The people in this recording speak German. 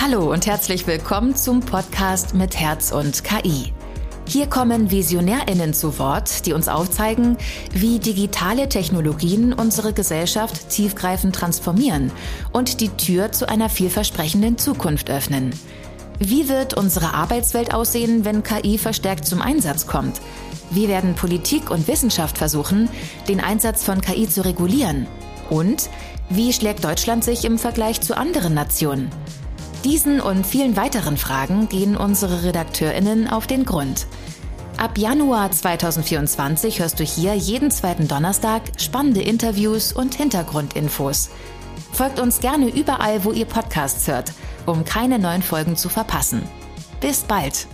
Hallo und herzlich willkommen zum Podcast mit Herz und KI. Hier kommen Visionärinnen zu Wort, die uns aufzeigen, wie digitale Technologien unsere Gesellschaft tiefgreifend transformieren und die Tür zu einer vielversprechenden Zukunft öffnen. Wie wird unsere Arbeitswelt aussehen, wenn KI verstärkt zum Einsatz kommt? Wie werden Politik und Wissenschaft versuchen, den Einsatz von KI zu regulieren? Und wie schlägt Deutschland sich im Vergleich zu anderen Nationen? Diesen und vielen weiteren Fragen gehen unsere Redakteurinnen auf den Grund. Ab Januar 2024 hörst du hier jeden zweiten Donnerstag spannende Interviews und Hintergrundinfos. Folgt uns gerne überall, wo ihr Podcasts hört, um keine neuen Folgen zu verpassen. Bis bald!